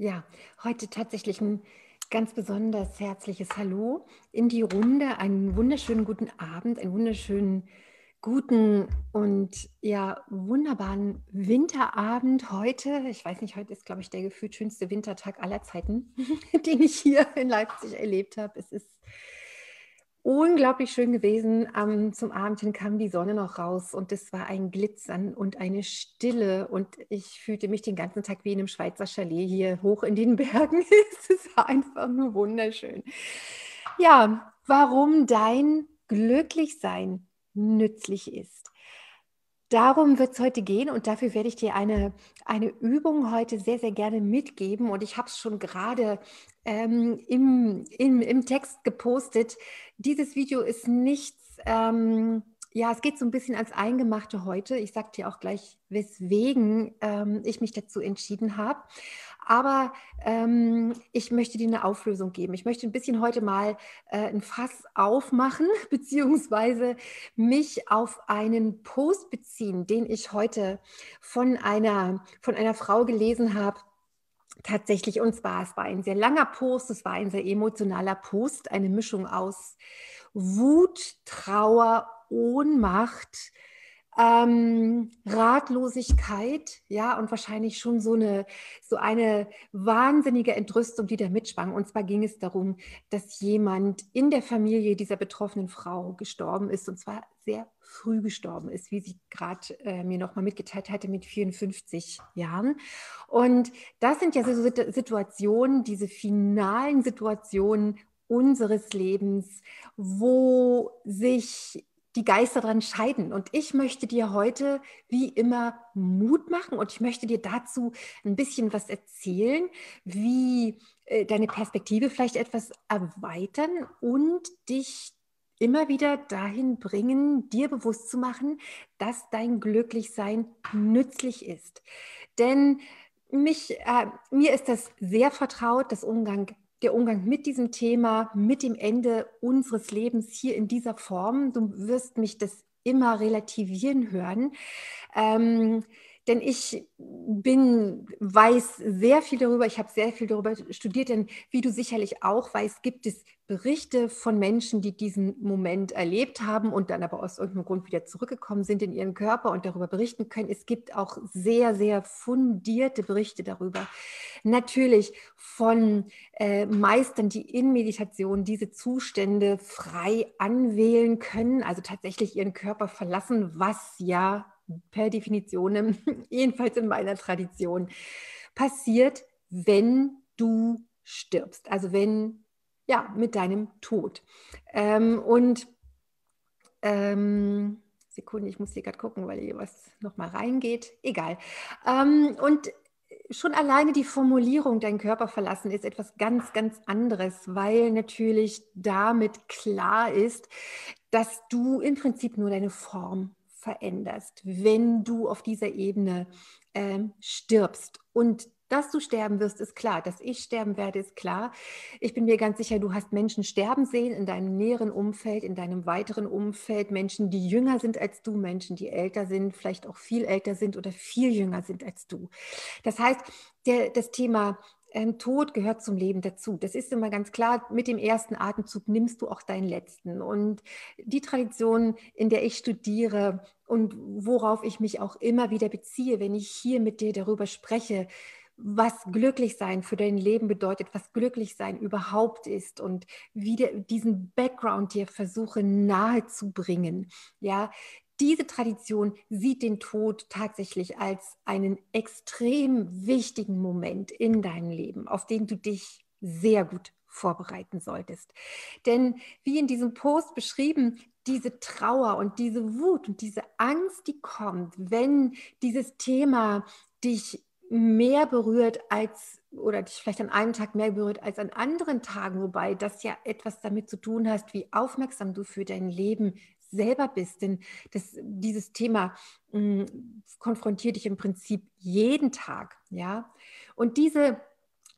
Ja, heute tatsächlich ein ganz besonders herzliches Hallo in die Runde. Einen wunderschönen guten Abend, einen wunderschönen guten und ja wunderbaren Winterabend heute. Ich weiß nicht, heute ist, glaube ich, der gefühlt schönste Wintertag aller Zeiten, den ich hier in Leipzig erlebt habe. Es ist unglaublich schön gewesen. Um, zum Abend hin kam die Sonne noch raus und es war ein Glitzern und eine Stille und ich fühlte mich den ganzen Tag wie in einem Schweizer Chalet hier hoch in den Bergen. es ist einfach nur wunderschön. Ja, warum dein Glücklichsein nützlich ist. Darum wird es heute gehen und dafür werde ich dir eine, eine Übung heute sehr, sehr gerne mitgeben. Und ich habe es schon gerade ähm, im, im, im Text gepostet. Dieses Video ist nichts, ähm, ja, es geht so ein bisschen als Eingemachte heute. Ich sage dir auch gleich, weswegen ähm, ich mich dazu entschieden habe. Aber ähm, ich möchte dir eine Auflösung geben. Ich möchte ein bisschen heute mal äh, ein Fass aufmachen, beziehungsweise mich auf einen Post beziehen, den ich heute von einer, von einer Frau gelesen habe. Tatsächlich, und zwar, es war ein sehr langer Post, es war ein sehr emotionaler Post, eine Mischung aus Wut, Trauer, Ohnmacht, ähm, Ratlosigkeit, ja, und wahrscheinlich schon so eine, so eine wahnsinnige Entrüstung, die da mitschwang. Und zwar ging es darum, dass jemand in der Familie dieser betroffenen Frau gestorben ist, und zwar sehr früh gestorben ist, wie sie gerade äh, mir nochmal mitgeteilt hatte, mit 54 Jahren. Und das sind ja so Situationen, diese finalen Situationen unseres Lebens, wo sich die Geister dran scheiden. Und ich möchte dir heute wie immer Mut machen und ich möchte dir dazu ein bisschen was erzählen, wie äh, deine Perspektive vielleicht etwas erweitern und dich immer wieder dahin bringen, dir bewusst zu machen, dass dein Glücklichsein nützlich ist. Denn mich, äh, mir ist das sehr vertraut, das Umgang der Umgang mit diesem Thema, mit dem Ende unseres Lebens hier in dieser Form. Du wirst mich das immer relativieren hören. Ähm, denn ich bin, weiß sehr viel darüber, ich habe sehr viel darüber studiert, denn wie du sicherlich auch weißt, gibt es Berichte von Menschen, die diesen Moment erlebt haben und dann aber aus irgendeinem Grund wieder zurückgekommen sind in ihren Körper und darüber berichten können. Es gibt auch sehr, sehr fundierte Berichte darüber. Natürlich von äh, Meistern, die in Meditation diese Zustände frei anwählen können, also tatsächlich ihren Körper verlassen, was ja per Definition, jedenfalls in meiner Tradition, passiert, wenn du stirbst. Also wenn, ja, mit deinem Tod. Ähm, und ähm, Sekunde, ich muss hier gerade gucken, weil hier was nochmal reingeht. Egal. Ähm, und schon alleine die Formulierung, dein Körper verlassen, ist etwas ganz, ganz anderes, weil natürlich damit klar ist, dass du im Prinzip nur deine Form veränderst, wenn du auf dieser Ebene ähm, stirbst. Und dass du sterben wirst, ist klar. Dass ich sterben werde, ist klar. Ich bin mir ganz sicher, du hast Menschen sterben sehen in deinem näheren Umfeld, in deinem weiteren Umfeld. Menschen, die jünger sind als du, Menschen, die älter sind, vielleicht auch viel älter sind oder viel jünger sind als du. Das heißt, der, das Thema ähm, Tod gehört zum Leben dazu. Das ist immer ganz klar. Mit dem ersten Atemzug nimmst du auch deinen letzten. Und die Tradition, in der ich studiere und worauf ich mich auch immer wieder beziehe, wenn ich hier mit dir darüber spreche, was glücklich sein für dein Leben bedeutet, was glücklich sein überhaupt ist und wieder diesen Background dir versuche nahe zu bringen. Ja, diese Tradition sieht den Tod tatsächlich als einen extrem wichtigen Moment in deinem Leben, auf den du dich sehr gut vorbereiten solltest. Denn wie in diesem Post beschrieben, diese Trauer und diese Wut und diese Angst, die kommt, wenn dieses Thema dich mehr berührt als oder dich vielleicht an einem Tag mehr berührt als an anderen Tagen, wobei das ja etwas damit zu tun hast, wie aufmerksam du für dein Leben selber bist. Denn das, dieses Thema mh, hm, konfrontiert dich im Prinzip jeden Tag. Ja? Und diese,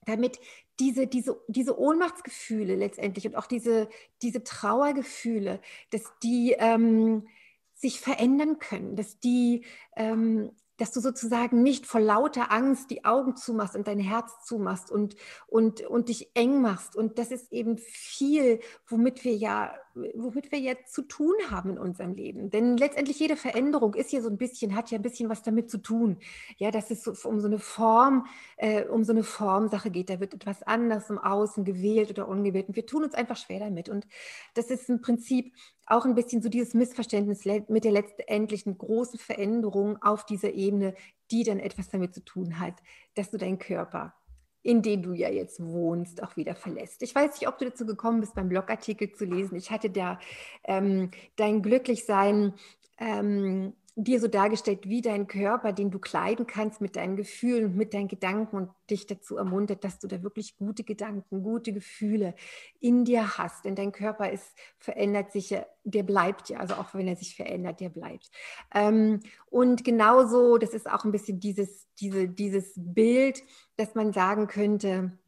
damit diese, diese, diese Ohnmachtsgefühle letztendlich und auch diese, diese Trauergefühle, dass die ähm, sich verändern können, dass die ähm, dass du sozusagen nicht vor lauter Angst die Augen zumachst und dein Herz zumachst und, und, und dich eng machst. Und das ist eben viel, womit wir ja, womit wir ja zu tun haben in unserem Leben. Denn letztendlich jede Veränderung ist ja so ein bisschen, hat ja ein bisschen was damit zu tun. Ja, dass es um so eine Form, äh, um so eine Formsache geht. Da wird etwas anders im Außen gewählt oder ungewählt. Und wir tun uns einfach schwer damit. Und das ist im Prinzip auch ein bisschen so dieses Missverständnis mit der letztendlichen großen Veränderung auf dieser Ebene, die dann etwas damit zu tun hat, dass du deinen Körper, in dem du ja jetzt wohnst, auch wieder verlässt. Ich weiß nicht, ob du dazu gekommen bist, beim Blogartikel zu lesen. Ich hatte da ähm, dein Glücklichsein ähm, dir so dargestellt, wie dein Körper, den du kleiden kannst mit deinen Gefühlen mit deinen Gedanken und dich dazu ermuntert, dass du da wirklich gute Gedanken, gute Gefühle in dir hast. Denn dein Körper ist, verändert sich der bleibt ja, also auch wenn er sich verändert, der bleibt. Ähm, und genauso, das ist auch ein bisschen dieses, diese, dieses Bild, dass man sagen könnte,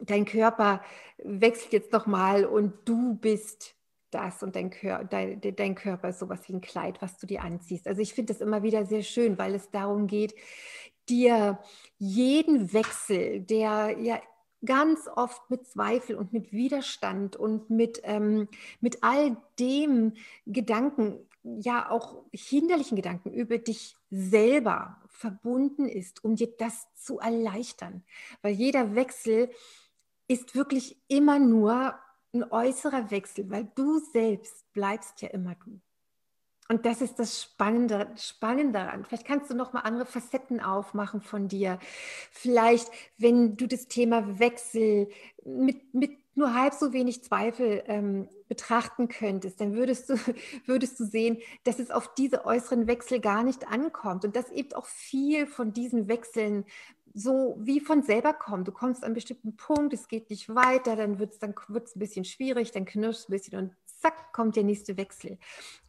dein Körper wechselt jetzt nochmal und du bist das und dein, Kör dein, dein, Körper ist sowas wie ein Kleid, was du dir anziehst. Also ich finde das immer wieder sehr schön, weil es darum geht, dir jeden Wechsel, der ja ganz oft mit Zweifel und mit Widerstand und mit, ähm, mit all dem Gedanken, ja auch hinderlichen Gedanken über dich selber verbunden ist, um dir das zu erleichtern. Weil jeder Wechsel ist wirklich immer nur ein äußerer Wechsel, weil du selbst bleibst ja immer du. Und das ist das Spannende, Spannende daran. Vielleicht kannst du noch mal andere Facetten aufmachen von dir. Vielleicht, wenn du das Thema Wechsel mit, mit nur halb so wenig Zweifel ähm, betrachten könntest, dann würdest du, würdest du sehen, dass es auf diese äußeren Wechsel gar nicht ankommt und dass eben auch viel von diesen Wechseln so wie von selber kommen. Du kommst an einen bestimmten Punkt, es geht nicht weiter, dann wird es dann wird's ein bisschen schwierig, dann knirscht es ein bisschen und zack, kommt der nächste Wechsel.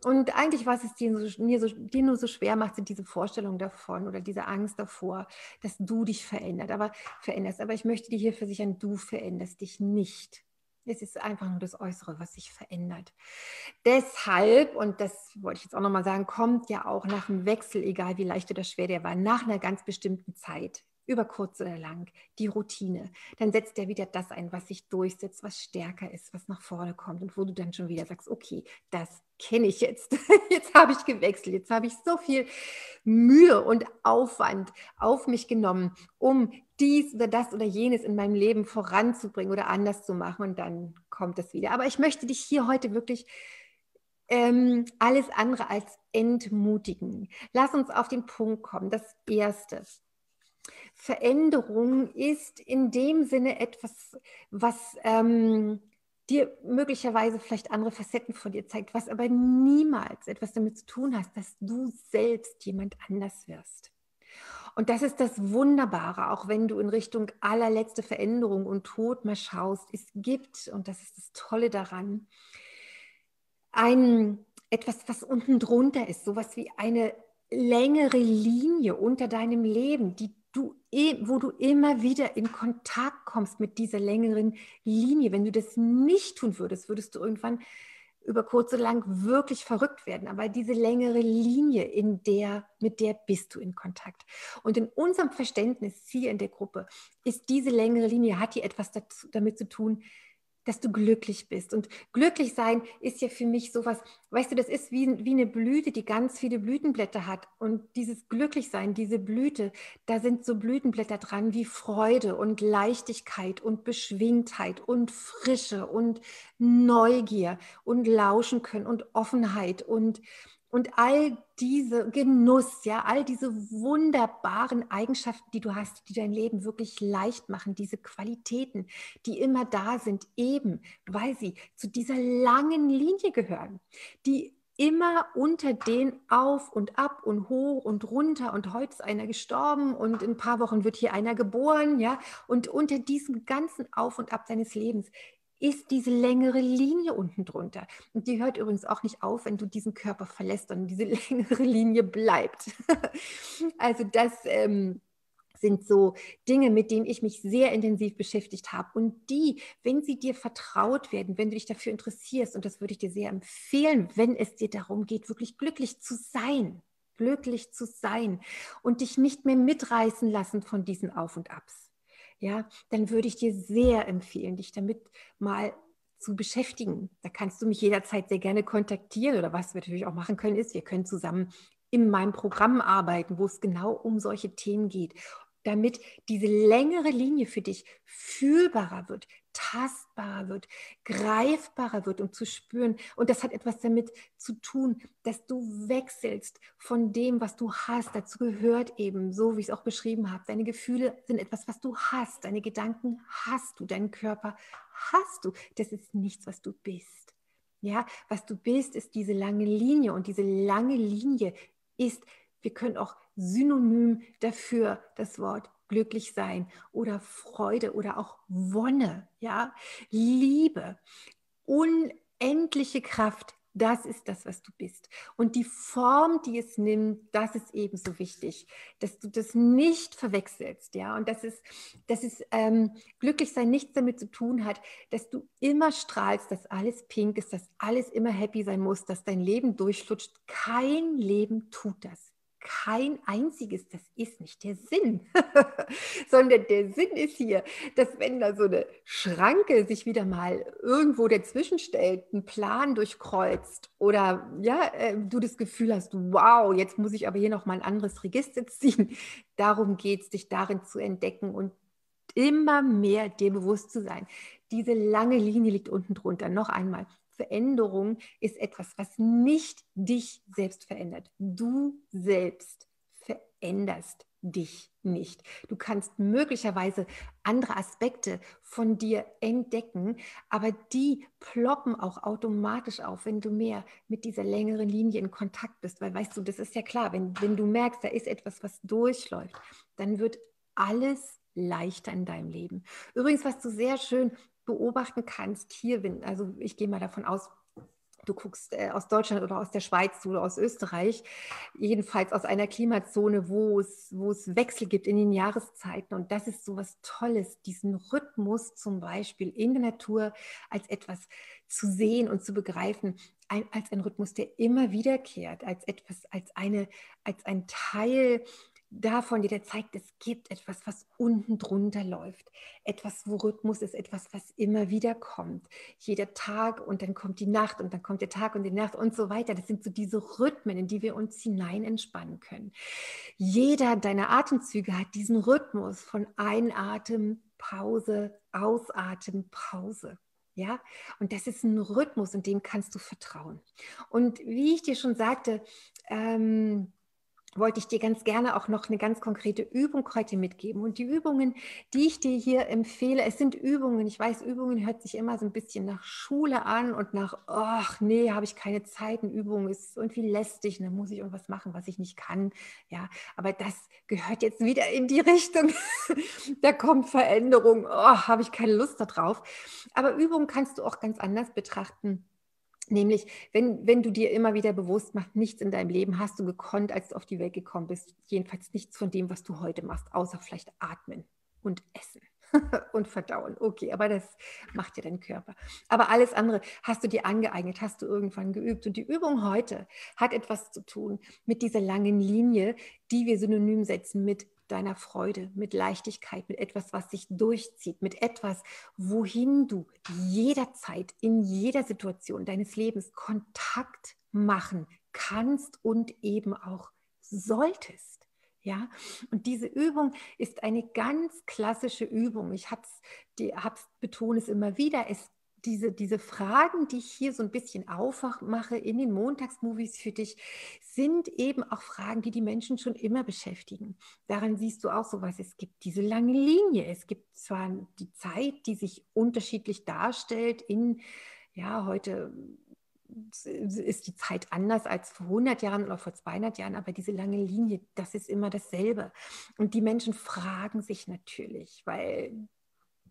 Und eigentlich, was es dir, so, dir, so, dir nur so schwer macht, sind diese Vorstellungen davon oder diese Angst davor, dass du dich verändert, aber, veränderst. Aber ich möchte dir hier versichern, du veränderst dich nicht. Es ist einfach nur das Äußere, was sich verändert. Deshalb, und das wollte ich jetzt auch nochmal sagen, kommt ja auch nach dem Wechsel, egal wie leicht oder schwer der war, nach einer ganz bestimmten Zeit über kurz oder lang, die Routine. Dann setzt er wieder das ein, was sich durchsetzt, was stärker ist, was nach vorne kommt und wo du dann schon wieder sagst, okay, das kenne ich jetzt. Jetzt habe ich gewechselt, jetzt habe ich so viel Mühe und Aufwand auf mich genommen, um dies oder das oder jenes in meinem Leben voranzubringen oder anders zu machen und dann kommt es wieder. Aber ich möchte dich hier heute wirklich ähm, alles andere als entmutigen. Lass uns auf den Punkt kommen. Das Erste. Veränderung ist in dem Sinne etwas, was ähm, dir möglicherweise vielleicht andere Facetten von dir zeigt, was aber niemals etwas damit zu tun hat, dass du selbst jemand anders wirst. Und das ist das Wunderbare, auch wenn du in Richtung allerletzte Veränderung und Tod mal schaust. Es gibt, und das ist das Tolle daran, ein etwas, was unten drunter ist, sowas wie eine längere Linie unter deinem Leben, die wo du immer wieder in Kontakt kommst mit dieser längeren Linie. Wenn du das nicht tun würdest, würdest du irgendwann über kurz oder lang wirklich verrückt werden. Aber diese längere Linie, in der, mit der bist du in Kontakt. Und in unserem Verständnis hier in der Gruppe ist diese längere Linie, hat die etwas dazu, damit zu tun, dass du glücklich bist. Und glücklich sein ist ja für mich sowas, weißt du, das ist wie, wie eine Blüte, die ganz viele Blütenblätter hat. Und dieses Glücklichsein, diese Blüte, da sind so Blütenblätter dran wie Freude und Leichtigkeit und Beschwingtheit und Frische und Neugier und Lauschen können und Offenheit und und all diese Genuss, ja, all diese wunderbaren Eigenschaften, die du hast, die dein Leben wirklich leicht machen, diese Qualitäten, die immer da sind, eben weil sie zu dieser langen Linie gehören, die immer unter den auf und ab und hoch und runter und heute ist einer gestorben und in ein paar Wochen wird hier einer geboren, ja, und unter diesem ganzen Auf und Ab seines Lebens ist diese längere Linie unten drunter. Und die hört übrigens auch nicht auf, wenn du diesen Körper verlässt, sondern diese längere Linie bleibt. also das ähm, sind so Dinge, mit denen ich mich sehr intensiv beschäftigt habe. Und die, wenn sie dir vertraut werden, wenn du dich dafür interessierst, und das würde ich dir sehr empfehlen, wenn es dir darum geht, wirklich glücklich zu sein, glücklich zu sein und dich nicht mehr mitreißen lassen von diesen Auf und Abs ja, dann würde ich dir sehr empfehlen, dich damit mal zu beschäftigen. Da kannst du mich jederzeit sehr gerne kontaktieren oder was wir natürlich auch machen können, ist, wir können zusammen in meinem Programm arbeiten, wo es genau um solche Themen geht damit diese längere Linie für dich fühlbarer wird, tastbarer wird, greifbarer wird, um zu spüren. Und das hat etwas damit zu tun, dass du wechselst von dem, was du hast. Dazu gehört eben, so wie ich es auch beschrieben habe, deine Gefühle sind etwas, was du hast. Deine Gedanken hast du, deinen Körper hast du. Das ist nichts, was du bist. Ja, was du bist, ist diese lange Linie. Und diese lange Linie ist, wir können auch Synonym dafür das Wort glücklich sein oder Freude oder auch Wonne, ja, Liebe, unendliche Kraft. Das ist das, was du bist. Und die Form, die es nimmt, das ist ebenso wichtig, dass du das nicht verwechselst. Ja? Und dass es, dass es ähm, glücklich sein nichts damit zu tun hat, dass du immer strahlst, dass alles pink ist, dass alles immer happy sein muss, dass dein Leben durchflutscht. Kein Leben tut das kein einziges, das ist nicht der Sinn, sondern der Sinn ist hier, dass wenn da so eine Schranke sich wieder mal irgendwo dazwischen stellt, einen Plan durchkreuzt oder ja, äh, du das Gefühl hast, wow, jetzt muss ich aber hier noch mal ein anderes Register ziehen. Darum geht es, dich darin zu entdecken und immer mehr dir bewusst zu sein. Diese lange Linie liegt unten drunter. Noch einmal, Veränderung ist etwas, was nicht dich selbst verändert. Du selbst veränderst dich nicht. Du kannst möglicherweise andere Aspekte von dir entdecken, aber die ploppen auch automatisch auf, wenn du mehr mit dieser längeren Linie in Kontakt bist. Weil weißt du, das ist ja klar, wenn, wenn du merkst, da ist etwas, was durchläuft, dann wird alles leichter in deinem Leben. Übrigens, was du sehr schön beobachten kannst hier, wenn, also ich gehe mal davon aus, du guckst äh, aus Deutschland oder aus der Schweiz oder aus Österreich, jedenfalls aus einer Klimazone, wo es, wo es Wechsel gibt in den Jahreszeiten. Und das ist so was Tolles, diesen Rhythmus zum Beispiel in der Natur als etwas zu sehen und zu begreifen, ein, als ein Rhythmus, der immer wiederkehrt, als etwas, als eine, als ein Teil davon, die dir zeigt, es gibt etwas, was unten drunter läuft. Etwas, wo Rhythmus ist, etwas, was immer wieder kommt. Jeder Tag und dann kommt die Nacht und dann kommt der Tag und die Nacht und so weiter. Das sind so diese Rhythmen, in die wir uns hinein entspannen können. Jeder deiner Atemzüge hat diesen Rhythmus von Einatmen, Pause, Ausatmen, Pause. Ja, und das ist ein Rhythmus und dem kannst du vertrauen. Und wie ich dir schon sagte, ähm, wollte ich dir ganz gerne auch noch eine ganz konkrete Übung heute mitgeben. Und die Übungen, die ich dir hier empfehle, es sind Übungen. Ich weiß, Übungen hört sich immer so ein bisschen nach Schule an und nach, ach nee, habe ich keine Zeit. Eine Übung ist irgendwie lästig dann muss ich irgendwas machen, was ich nicht kann. Ja, aber das gehört jetzt wieder in die Richtung. da kommt Veränderung. Oh, habe ich keine Lust darauf. Aber Übungen kannst du auch ganz anders betrachten Nämlich, wenn, wenn du dir immer wieder bewusst machst, nichts in deinem Leben hast du gekonnt, als du auf die Welt gekommen bist. Jedenfalls nichts von dem, was du heute machst, außer vielleicht atmen und essen und verdauen. Okay, aber das macht ja dein Körper. Aber alles andere hast du dir angeeignet, hast du irgendwann geübt. Und die Übung heute hat etwas zu tun mit dieser langen Linie, die wir synonym setzen mit deiner Freude, mit Leichtigkeit, mit etwas, was sich durchzieht, mit etwas, wohin du jederzeit, in jeder Situation deines Lebens Kontakt machen kannst und eben auch solltest. Ja, und diese Übung ist eine ganz klassische Übung. Ich habe es, betone es immer wieder. Es diese, diese Fragen, die ich hier so ein bisschen aufmache in den Montagsmovies für dich, sind eben auch Fragen, die die Menschen schon immer beschäftigen. Daran siehst du auch sowas. Es gibt diese lange Linie. Es gibt zwar die Zeit, die sich unterschiedlich darstellt in, ja, heute ist die Zeit anders als vor 100 Jahren oder vor 200 Jahren, aber diese lange Linie, das ist immer dasselbe. Und die Menschen fragen sich natürlich, weil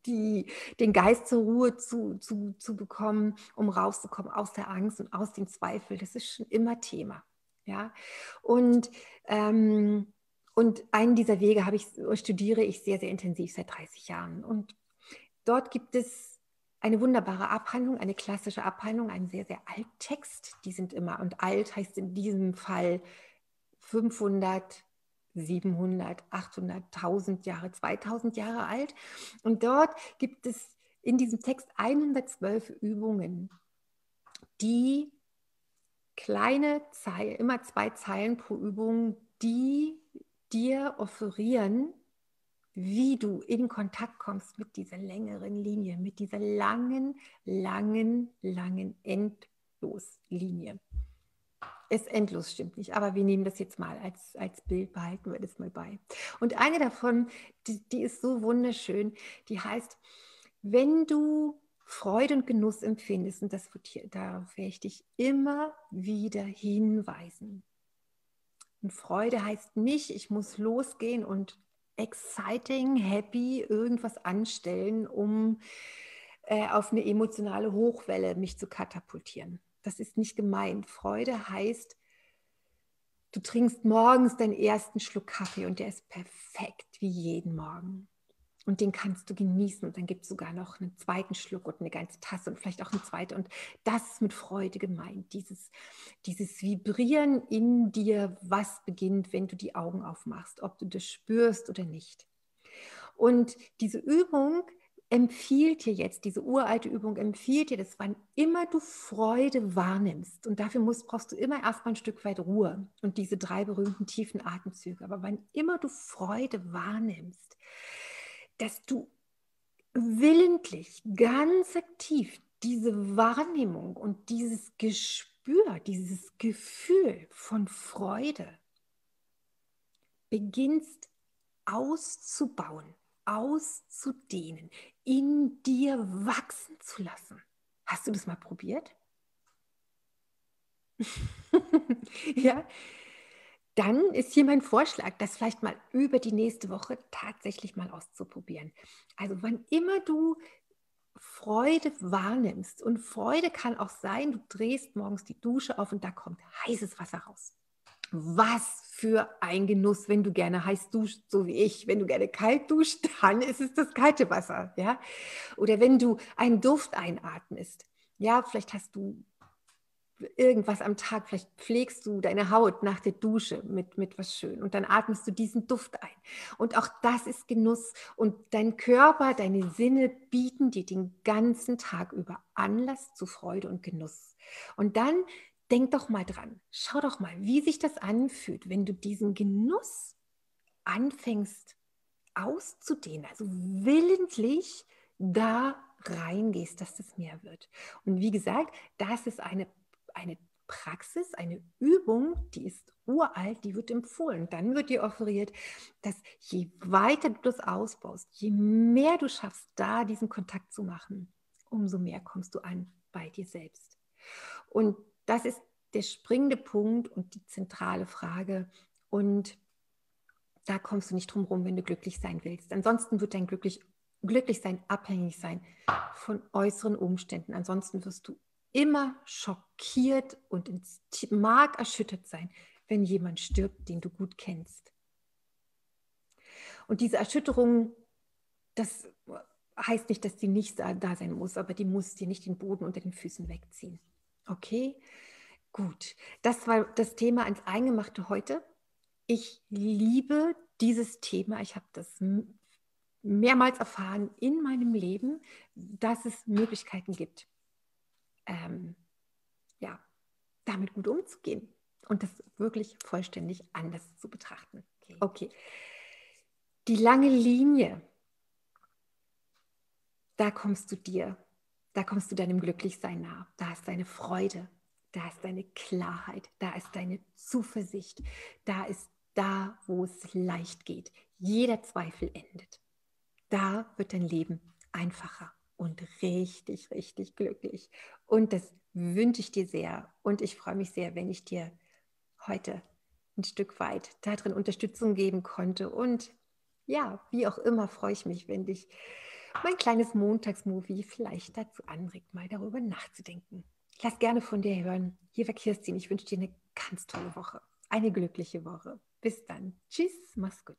die, den Geist zur Ruhe zu, zu, zu bekommen, um rauszukommen aus der Angst und aus dem Zweifel, das ist schon immer Thema. Ja? Und, ähm, und einen dieser Wege habe ich, studiere ich sehr, sehr intensiv seit 30 Jahren. Und dort gibt es eine wunderbare Abhandlung, eine klassische Abhandlung, einen sehr, sehr alt Text. Die sind immer, und alt heißt in diesem Fall 500, 700, 800, 1000 Jahre, 2000 Jahre alt. Und dort gibt es in diesem Text 112 Übungen, die kleine Zeilen, immer zwei Zeilen pro Übung, die dir offerieren, wie du in Kontakt kommst mit dieser längeren Linie, mit dieser langen, langen, langen Endloslinie. Ist endlos stimmt nicht, aber wir nehmen das jetzt mal als, als Bild, behalten wir das mal bei. Und eine davon, die, die ist so wunderschön, die heißt, wenn du Freude und Genuss empfindest, und das darauf werde ich dich immer wieder hinweisen. Und Freude heißt nicht, ich muss losgehen und exciting, happy irgendwas anstellen, um äh, auf eine emotionale Hochwelle mich zu katapultieren. Das ist nicht gemeint. Freude heißt, du trinkst morgens deinen ersten Schluck Kaffee und der ist perfekt wie jeden Morgen. Und den kannst du genießen. Und dann gibt es sogar noch einen zweiten Schluck und eine ganze Tasse und vielleicht auch eine zweite. Und das ist mit Freude gemeint. Dieses, dieses Vibrieren in dir, was beginnt, wenn du die Augen aufmachst, ob du das spürst oder nicht. Und diese Übung empfiehlt dir jetzt, diese uralte Übung empfiehlt dir, dass wann immer du Freude wahrnimmst, und dafür musst, brauchst du immer erstmal ein Stück weit Ruhe und diese drei berühmten tiefen Atemzüge, aber wann immer du Freude wahrnimmst, dass du willentlich, ganz aktiv diese Wahrnehmung und dieses Gespür, dieses Gefühl von Freude beginnst auszubauen, auszudehnen, in dir wachsen zu lassen. Hast du das mal probiert? ja, dann ist hier mein Vorschlag, das vielleicht mal über die nächste Woche tatsächlich mal auszuprobieren. Also wann immer du Freude wahrnimmst und Freude kann auch sein, du drehst morgens die Dusche auf und da kommt heißes Wasser raus. Was für ein Genuss, wenn du gerne heiß duscht, so wie ich. Wenn du gerne kalt duscht, dann ist es das kalte Wasser, ja? Oder wenn du einen Duft einatmest. Ja, vielleicht hast du irgendwas am Tag, vielleicht pflegst du deine Haut nach der Dusche mit, mit was schön und dann atmest du diesen Duft ein. Und auch das ist Genuss und dein Körper, deine Sinne bieten dir den ganzen Tag über Anlass zu Freude und Genuss. Und dann denk doch mal dran, schau doch mal, wie sich das anfühlt, wenn du diesen Genuss anfängst auszudehnen, also willentlich da reingehst, dass das mehr wird. Und wie gesagt, das ist eine eine Praxis, eine Übung, die ist uralt, die wird empfohlen. Dann wird dir offeriert, dass je weiter du das ausbaust, je mehr du schaffst, da diesen Kontakt zu machen, umso mehr kommst du an bei dir selbst. Und das ist der springende Punkt und die zentrale Frage. Und da kommst du nicht drum rum, wenn du glücklich sein willst. Ansonsten wird dein glücklich, Glücklichsein abhängig sein von äußeren Umständen. Ansonsten wirst du immer schockiert und ins Mark erschüttert sein, wenn jemand stirbt, den du gut kennst. Und diese Erschütterung, das heißt nicht, dass die nicht da sein muss, aber die muss dir nicht den Boden unter den Füßen wegziehen. Okay? Gut. Das war das Thema ans Eingemachte heute. Ich liebe dieses Thema. Ich habe das mehrmals erfahren in meinem Leben, dass es Möglichkeiten gibt ähm, ja, damit gut umzugehen und das wirklich vollständig anders zu betrachten. Okay. okay. Die lange Linie, da kommst du dir, da kommst du deinem Glücklichsein nah, da ist deine Freude, da ist deine Klarheit, da ist deine Zuversicht, da ist da, wo es leicht geht. Jeder Zweifel endet. Da wird dein Leben einfacher und richtig, richtig glücklich. Und das wünsche ich dir sehr. Und ich freue mich sehr, wenn ich dir heute ein Stück weit darin Unterstützung geben konnte. Und ja, wie auch immer, freue ich mich, wenn dich mein kleines Montagsmovie vielleicht dazu anregt, mal darüber nachzudenken. Lass gerne von dir hören. Hier war Kirstin. Ich wünsche dir eine ganz tolle Woche. Eine glückliche Woche. Bis dann. Tschüss. Mach's gut.